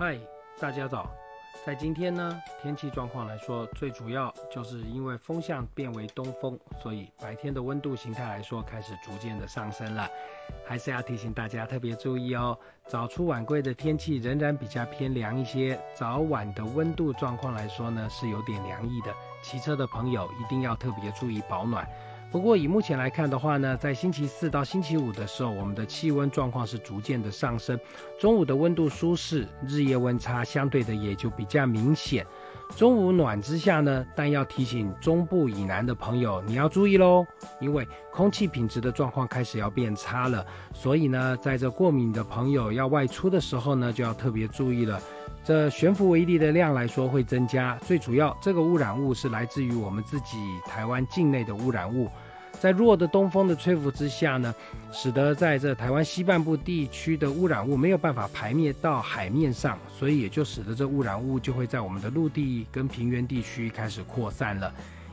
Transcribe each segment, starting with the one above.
嗨，大家早。在今天呢，天气状况来说，最主要就是因为风向变为东风，所以白天的温度形态来说开始逐渐的上升了。还是要提醒大家特别注意哦，早出晚归的天气仍然比较偏凉一些，早晚的温度状况来说呢是有点凉意的。骑车的朋友一定要特别注意保暖。不过以目前来看的话呢，在星期四到星期五的时候，我们的气温状况是逐渐的上升，中午的温度舒适，日夜温差相对的也就比较明显。中午暖之下呢，但要提醒中部以南的朋友，你要注意喽，因为空气品质的状况开始要变差了，所以呢，在这过敏的朋友要外出的时候呢，就要特别注意了。这悬浮微粒的量来说会增加，最主要这个污染物是来自于我们自己台湾境内的污染物，在弱的东风的吹拂之下呢，使得在这台湾西半部地区的污染物没有办法排灭到海面上，所以也就使得这污染物就会在我们的陆地跟平原地区开始扩散了。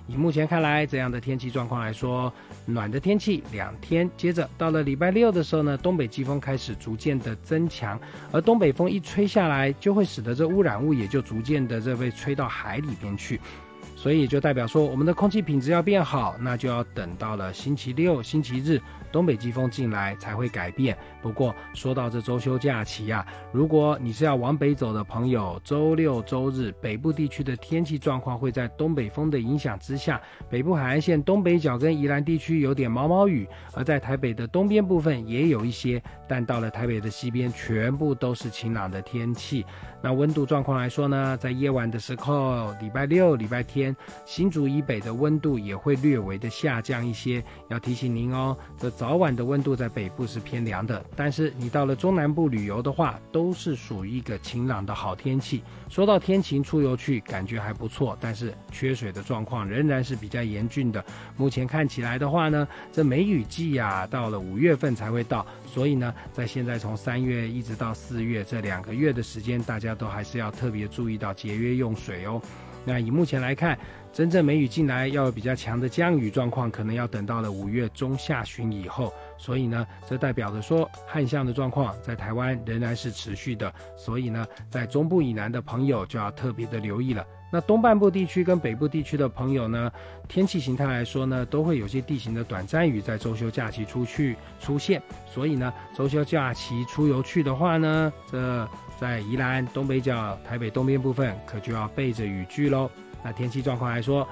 以目前看来，这样的天气状况来说，暖的天气两天，接着到了礼拜六的时候呢，东北季风开始逐渐的增强，而东北风一吹下来，就会使得这污染物也就逐渐的这被吹到海里边去。所以就代表说，我们的空气品质要变好，那就要等到了星期六、星期日，东北季风进来才会改变。不过说到这周休假期呀，如果你是要往北走的朋友，周六周日北部地区的天气状况会在东北风的影响之下，北部海岸线东北角跟宜兰地区有点毛毛雨，而在台北的东边部分也有一些，但到了台北的西边，全部都是晴朗的天气。那温度状况来说呢，在夜晚的时候，礼拜六、礼拜天。天新竹以北的温度也会略微的下降一些，要提醒您哦。这早晚的温度在北部是偏凉的，但是你到了中南部旅游的话，都是属于一个晴朗的好天气。说到天晴出游去，感觉还不错，但是缺水的状况仍然是比较严峻的。目前看起来的话呢，这梅雨季呀，到了五月份才会到，所以呢，在现在从三月一直到四月这两个月的时间，大家都还是要特别注意到节约用水哦。那以目前来看，真正梅雨进来要有比较强的降雨状况，可能要等到了五月中下旬以后。所以呢，这代表着说旱象的状况在台湾仍然是持续的。所以呢，在中部以南的朋友就要特别的留意了。那东半部地区跟北部地区的朋友呢，天气形态来说呢，都会有些地形的短暂雨在周休假期出去出现。所以呢，周休假期出游去的话呢，这在宜兰东北角、台北东边部分可就要备着雨具喽。那天气状况来说，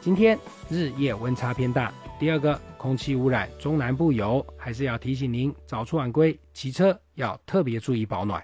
今天日夜温差偏大。第二个，空气污染中南部有，还是要提醒您早出晚归，骑车要特别注意保暖。